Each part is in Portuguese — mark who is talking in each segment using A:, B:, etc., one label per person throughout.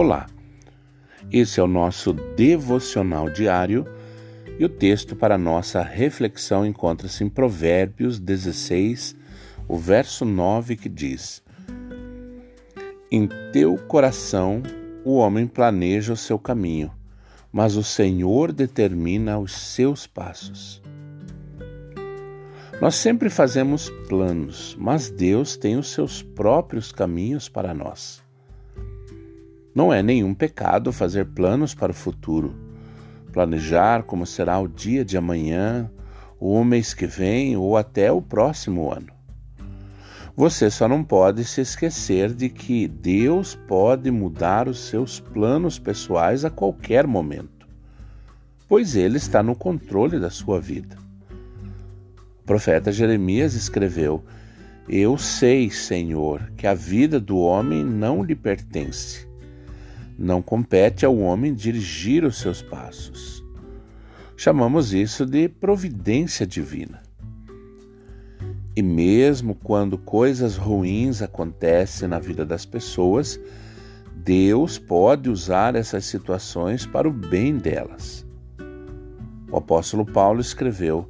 A: Olá, esse é o nosso devocional diário e o texto para nossa reflexão encontra-se em Provérbios 16, o verso 9, que diz: Em teu coração o homem planeja o seu caminho, mas o Senhor determina os seus passos. Nós sempre fazemos planos, mas Deus tem os seus próprios caminhos para nós. Não é nenhum pecado fazer planos para o futuro, planejar como será o dia de amanhã, o mês que vem ou até o próximo ano. Você só não pode se esquecer de que Deus pode mudar os seus planos pessoais a qualquer momento, pois Ele está no controle da sua vida profeta Jeremias escreveu: Eu sei, Senhor, que a vida do homem não lhe pertence. Não compete ao homem dirigir os seus passos. Chamamos isso de providência divina. E mesmo quando coisas ruins acontecem na vida das pessoas, Deus pode usar essas situações para o bem delas. O apóstolo Paulo escreveu: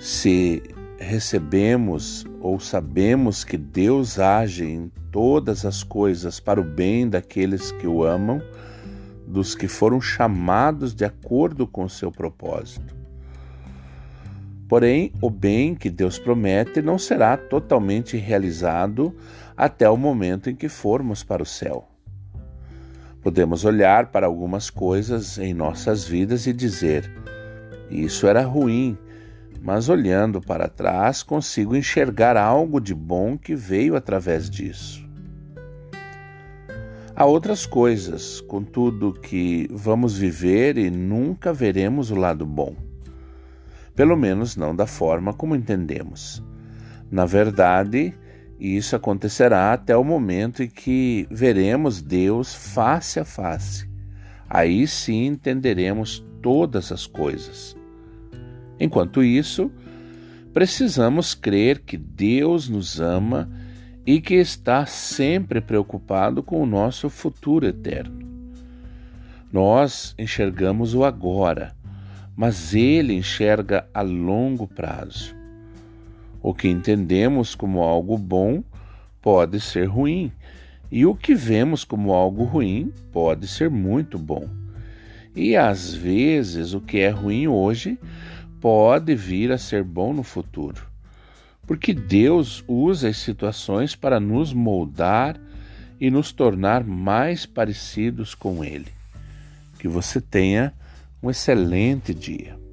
A: se recebemos ou sabemos que Deus age em todas as coisas para o bem daqueles que o amam, dos que foram chamados de acordo com o seu propósito. Porém, o bem que Deus promete não será totalmente realizado até o momento em que formos para o céu. Podemos olhar para algumas coisas em nossas vidas e dizer: Isso era ruim, mas olhando para trás consigo enxergar algo de bom que veio através disso. Há outras coisas, contudo, que vamos viver e nunca veremos o lado bom. Pelo menos não da forma como entendemos. Na verdade, isso acontecerá até o momento em que veremos Deus face a face. Aí sim entenderemos todas as coisas. Enquanto isso, precisamos crer que Deus nos ama e que está sempre preocupado com o nosso futuro eterno. Nós enxergamos o agora, mas Ele enxerga a longo prazo. O que entendemos como algo bom pode ser ruim, e o que vemos como algo ruim pode ser muito bom. E às vezes o que é ruim hoje pode vir a ser bom no futuro. Porque Deus usa as situações para nos moldar e nos tornar mais parecidos com Ele. Que você tenha um excelente dia.